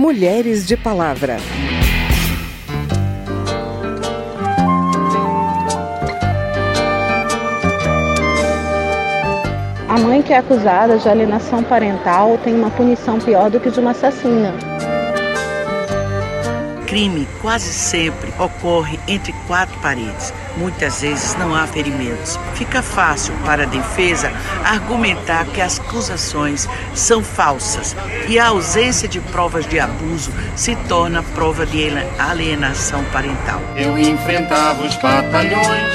Mulheres de Palavra. A mãe que é acusada de alienação parental tem uma punição pior do que de uma assassina crime quase sempre ocorre entre quatro paredes. Muitas vezes não há ferimentos. Fica fácil para a defesa argumentar que as acusações são falsas e a ausência de provas de abuso se torna prova de alienação parental. Eu enfrentava os batalhões,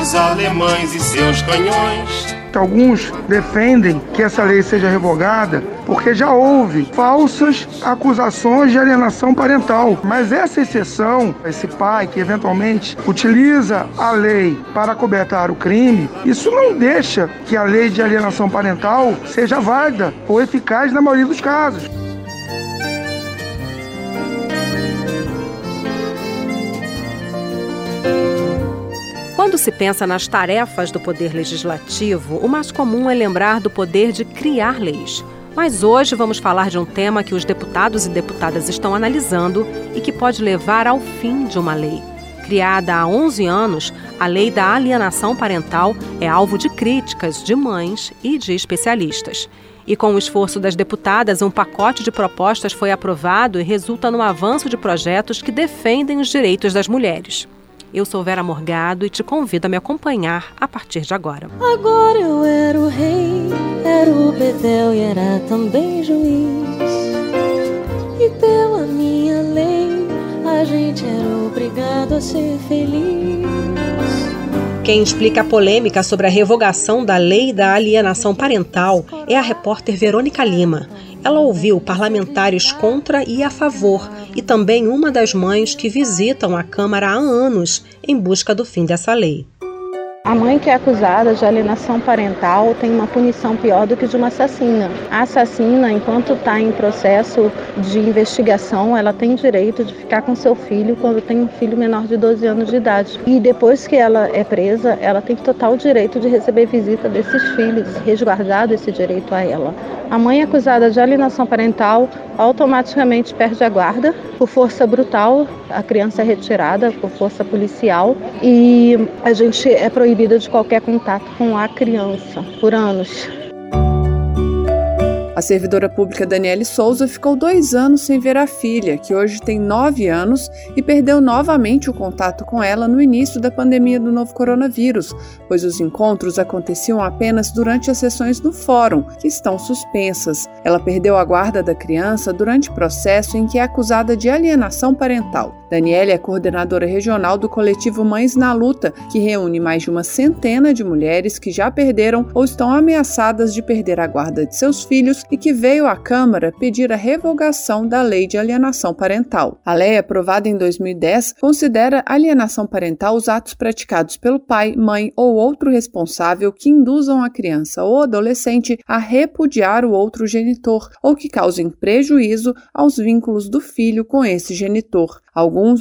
os alemães e seus canhões Alguns defendem que essa lei seja revogada porque já houve falsas acusações de alienação parental. Mas essa exceção, esse pai que eventualmente utiliza a lei para cobertar o crime, isso não deixa que a lei de alienação parental seja válida ou eficaz na maioria dos casos. Quando se pensa nas tarefas do Poder Legislativo, o mais comum é lembrar do poder de criar leis. Mas hoje vamos falar de um tema que os deputados e deputadas estão analisando e que pode levar ao fim de uma lei. Criada há 11 anos, a lei da alienação parental é alvo de críticas de mães e de especialistas. E com o esforço das deputadas, um pacote de propostas foi aprovado e resulta no avanço de projetos que defendem os direitos das mulheres. Eu sou Vera Morgado e te convido a me acompanhar a partir de agora. Agora eu era o rei, Betel e era também juiz. E pela minha lei, a gente era obrigado a ser feliz. Quem explica a polêmica sobre a revogação da lei da alienação parental é a repórter Verônica Lima. Ela ouviu parlamentares contra e a favor e também uma das mães que visitam a Câmara há anos em busca do fim dessa lei. A mãe que é acusada de alienação parental tem uma punição pior do que de uma assassina. A assassina, enquanto está em processo de investigação, ela tem direito de ficar com seu filho quando tem um filho menor de 12 anos de idade. E depois que ela é presa, ela tem total direito de receber visita desses filhos, resguardado esse direito a ela. A mãe acusada de alienação parental automaticamente perde a guarda por força brutal, a criança é retirada por força policial e a gente é proibida de qualquer contato com a criança por anos. A servidora pública Daniele Souza ficou dois anos sem ver a filha, que hoje tem nove anos, e perdeu novamente o contato com ela no início da pandemia do novo coronavírus, pois os encontros aconteciam apenas durante as sessões no fórum, que estão suspensas. Ela perdeu a guarda da criança durante processo em que é acusada de alienação parental. Daniele é coordenadora regional do coletivo Mães na Luta, que reúne mais de uma centena de mulheres que já perderam ou estão ameaçadas de perder a guarda de seus filhos e que veio à Câmara pedir a revogação da Lei de Alienação Parental. A lei, aprovada em 2010, considera alienação parental os atos praticados pelo pai, mãe ou outro responsável que induzam a criança ou adolescente a repudiar o outro genitor ou que causem prejuízo aos vínculos do filho com esse genitor.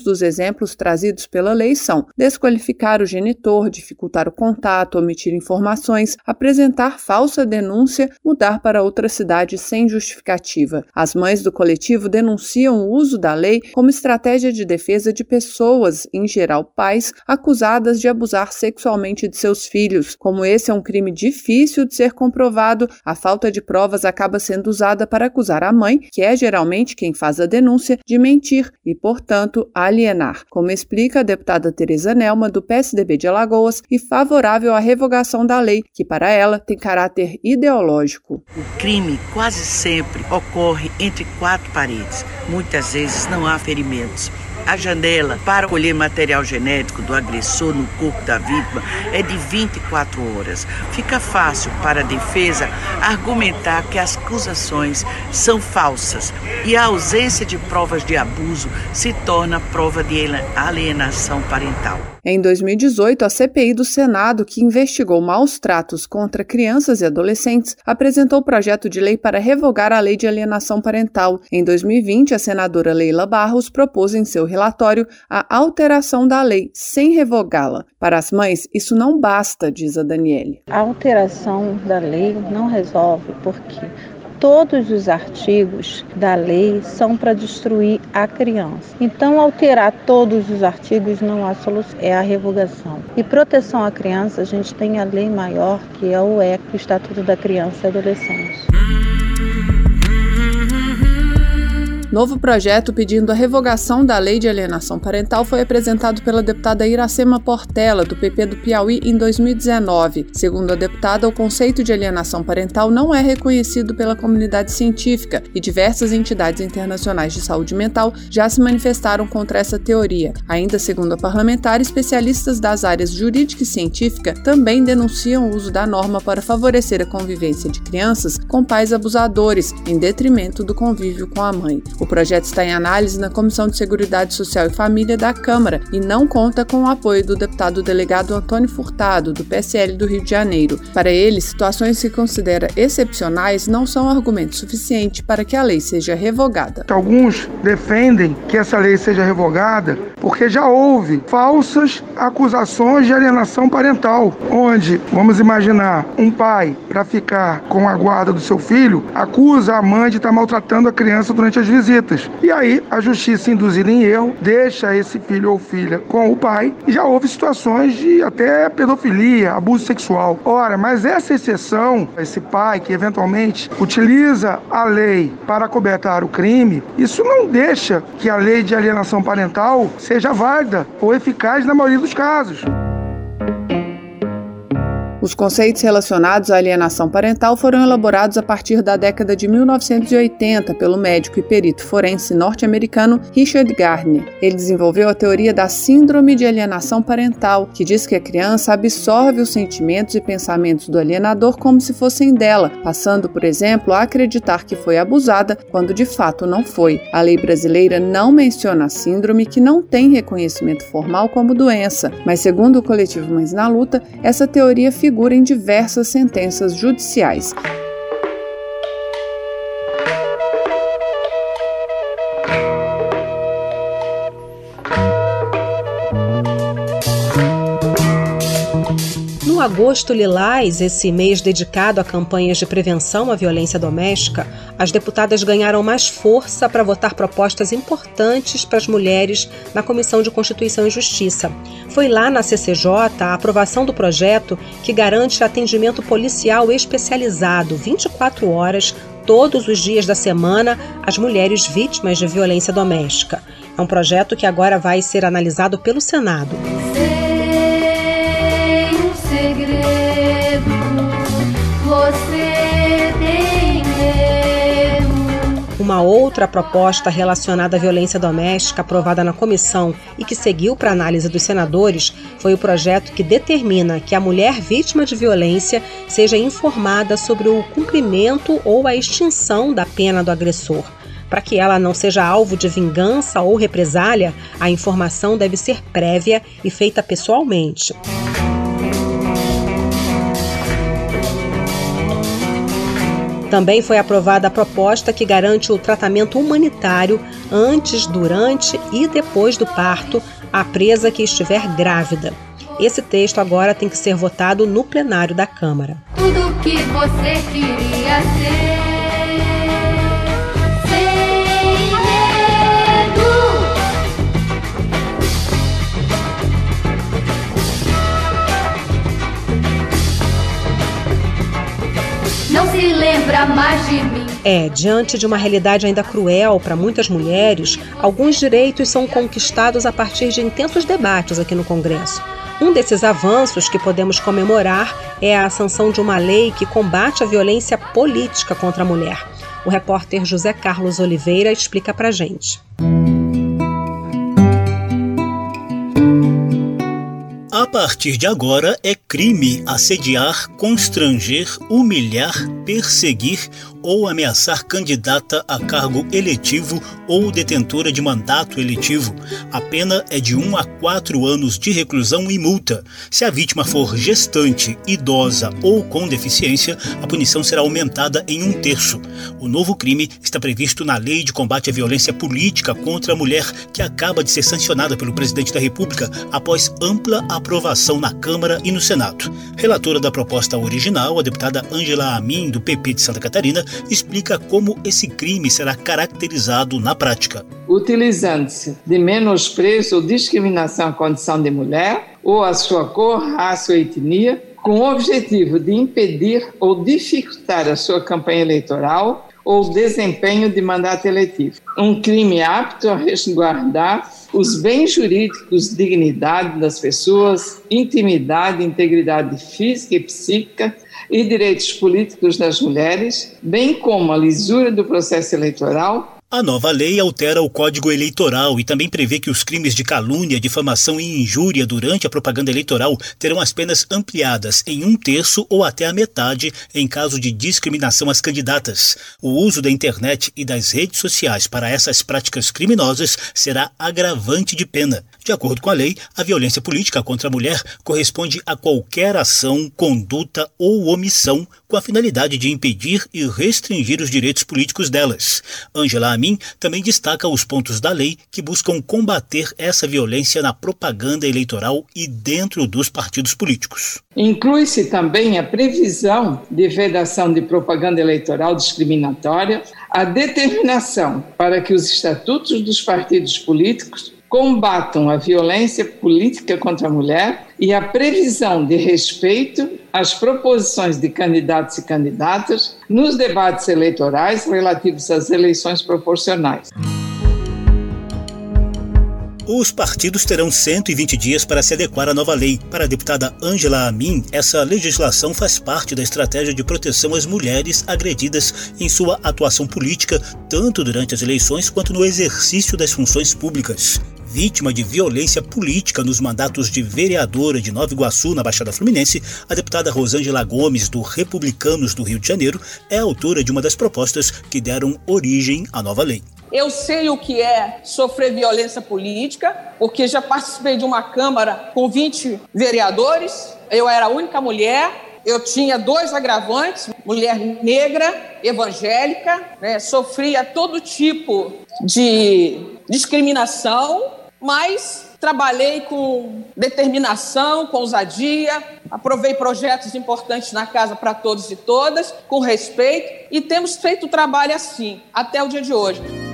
Dos exemplos trazidos pela lei são desqualificar o genitor, dificultar o contato, omitir informações, apresentar falsa denúncia, mudar para outra cidade sem justificativa. As mães do coletivo denunciam o uso da lei como estratégia de defesa de pessoas, em geral pais, acusadas de abusar sexualmente de seus filhos. Como esse é um crime difícil de ser comprovado, a falta de provas acaba sendo usada para acusar a mãe, que é geralmente quem faz a denúncia, de mentir e, portanto, alienar, como explica a deputada Tereza Nelma, do PSDB de Alagoas, e favorável à revogação da lei, que para ela tem caráter ideológico. O crime quase sempre ocorre entre quatro paredes. Muitas vezes não há ferimentos. A janela para colher material genético do agressor no corpo da vítima é de 24 horas. Fica fácil para a defesa argumentar que as acusações são falsas e a ausência de provas de abuso se torna prova de alienação parental. Em 2018, a CPI do Senado, que investigou maus tratos contra crianças e adolescentes, apresentou o projeto de lei para revogar a lei de alienação parental. Em 2020, a senadora Leila Barros propôs em seu relatório a alteração da lei, sem revogá-la. Para as mães, isso não basta, diz a Daniele. A alteração da lei não resolve porque todos os artigos da lei são para destruir a criança. Então, alterar todos os artigos não há solução, é a revogação. E proteção à criança, a gente tem a lei maior, que é o ECO, o Estatuto da Criança e Adolescente. Novo projeto pedindo a revogação da lei de alienação parental foi apresentado pela deputada Iracema Portela, do PP do Piauí, em 2019. Segundo a deputada, o conceito de alienação parental não é reconhecido pela comunidade científica e diversas entidades internacionais de saúde mental já se manifestaram contra essa teoria. Ainda segundo a parlamentar, especialistas das áreas jurídica e científica também denunciam o uso da norma para favorecer a convivência de crianças com pais abusadores, em detrimento do convívio com a mãe. O projeto está em análise na Comissão de Seguridade Social e Família da Câmara e não conta com o apoio do deputado delegado Antônio Furtado, do PSL do Rio de Janeiro. Para ele, situações que considera excepcionais não são argumento suficiente para que a lei seja revogada. Alguns defendem que essa lei seja revogada porque já houve falsas acusações de alienação parental, onde, vamos imaginar, um pai, para ficar com a guarda do seu filho, acusa a mãe de estar maltratando a criança durante as visitas visitas. E aí a justiça induzida em erro deixa esse filho ou filha com o pai e já houve situações de até pedofilia, abuso sexual. Ora, mas essa exceção, esse pai que eventualmente utiliza a lei para cobertar o crime, isso não deixa que a lei de alienação parental seja válida ou eficaz na maioria dos casos. Os conceitos relacionados à alienação parental foram elaborados a partir da década de 1980 pelo médico e perito forense norte-americano Richard Gardner. Ele desenvolveu a teoria da síndrome de alienação parental, que diz que a criança absorve os sentimentos e pensamentos do alienador como se fossem dela, passando, por exemplo, a acreditar que foi abusada quando de fato não foi. A lei brasileira não menciona a síndrome, que não tem reconhecimento formal como doença, mas segundo o coletivo Mães na Luta, essa teoria figura figura em diversas sentenças judiciais. Agosto Lilás, esse mês dedicado a campanhas de prevenção à violência doméstica, as deputadas ganharam mais força para votar propostas importantes para as mulheres na Comissão de Constituição e Justiça. Foi lá na CCJ a aprovação do projeto que garante atendimento policial especializado 24 horas todos os dias da semana às mulheres vítimas de violência doméstica. É um projeto que agora vai ser analisado pelo Senado. Uma outra proposta relacionada à violência doméstica aprovada na comissão e que seguiu para análise dos senadores foi o projeto que determina que a mulher vítima de violência seja informada sobre o cumprimento ou a extinção da pena do agressor. Para que ela não seja alvo de vingança ou represália, a informação deve ser prévia e feita pessoalmente. Também foi aprovada a proposta que garante o tratamento humanitário antes, durante e depois do parto à presa que estiver grávida. Esse texto agora tem que ser votado no plenário da Câmara. Tudo que você queria ser. Não se lembra mais de mim. É, diante de uma realidade ainda cruel para muitas mulheres, alguns direitos são conquistados a partir de intensos debates aqui no Congresso. Um desses avanços que podemos comemorar é a sanção de uma lei que combate a violência política contra a mulher. O repórter José Carlos Oliveira explica para gente. A partir de agora, é crime assediar, constranger, humilhar, perseguir ou ameaçar candidata a cargo eletivo ou detentora de mandato eletivo. A pena é de 1 a 4 anos de reclusão e multa. Se a vítima for gestante, idosa ou com deficiência, a punição será aumentada em um terço. O novo crime está previsto na Lei de Combate à Violência Política contra a Mulher, que acaba de ser sancionada pelo presidente da República após ampla aprovação na Câmara e no Senado. Relatora da proposta original, a deputada Angela Amin, do PP de Santa Catarina, explica como esse crime será caracterizado na prática. Utilizando-se de menosprezo ou discriminação à condição de mulher, ou à sua cor, raça ou etnia, com o objetivo de impedir ou dificultar a sua campanha eleitoral ou desempenho de mandato eletivo. Um crime apto a resguardar os bens jurídicos, dignidade das pessoas, intimidade, integridade física e psíquica e direitos políticos das mulheres, bem como a lisura do processo eleitoral a nova lei altera o Código Eleitoral e também prevê que os crimes de calúnia, difamação e injúria durante a propaganda eleitoral terão as penas ampliadas em um terço ou até a metade em caso de discriminação às candidatas. O uso da internet e das redes sociais para essas práticas criminosas será agravante de pena. De acordo com a lei, a violência política contra a mulher corresponde a qualquer ação, conduta ou omissão com a finalidade de impedir e restringir os direitos políticos delas. Angela Amin também destaca os pontos da lei que buscam combater essa violência na propaganda eleitoral e dentro dos partidos políticos. Inclui-se também a previsão de vedação de propaganda eleitoral discriminatória, a determinação para que os estatutos dos partidos políticos combatam a violência política contra a mulher e a previsão de respeito às proposições de candidatos e candidatas nos debates eleitorais relativos às eleições proporcionais. Os partidos terão 120 dias para se adequar à nova lei. Para a deputada Angela Amin, essa legislação faz parte da estratégia de proteção às mulheres agredidas em sua atuação política, tanto durante as eleições quanto no exercício das funções públicas vítima de violência política nos mandatos de vereadora de Nova Iguaçu, na Baixada Fluminense, a deputada Rosângela Gomes, do Republicanos do Rio de Janeiro, é autora de uma das propostas que deram origem à nova lei. Eu sei o que é sofrer violência política, porque já participei de uma Câmara com 20 vereadores, eu era a única mulher, eu tinha dois agravantes, mulher negra, evangélica, né, sofria todo tipo de discriminação mas trabalhei com determinação, com ousadia, aprovei projetos importantes na casa para todos e todas, com respeito, e temos feito o trabalho assim, até o dia de hoje.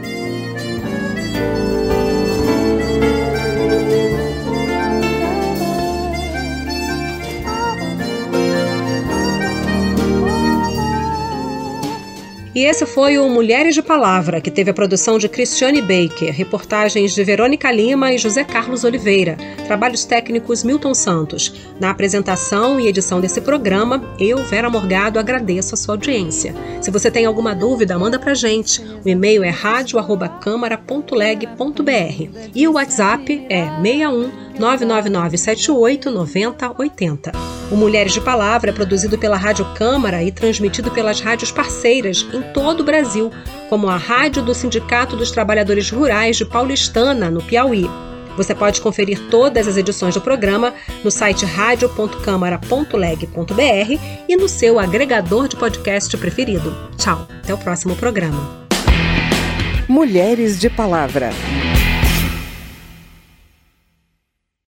E esse foi o Mulheres de Palavra, que teve a produção de Cristiane Baker, reportagens de Verônica Lima e José Carlos Oliveira, trabalhos técnicos Milton Santos. Na apresentação e edição desse programa, eu, Vera Morgado, agradeço a sua audiência. Se você tem alguma dúvida, manda pra gente. O e-mail é radio@câmara.leg.br e o WhatsApp é 61 999 78 90 80. O Mulheres de Palavra é produzido pela Rádio Câmara e transmitido pelas rádios parceiras em todo o Brasil, como a Rádio do Sindicato dos Trabalhadores Rurais de Paulistana, no Piauí. Você pode conferir todas as edições do programa no site radio.câmara.leg.br e no seu agregador de podcast preferido. Tchau, até o próximo programa. Mulheres de Palavra.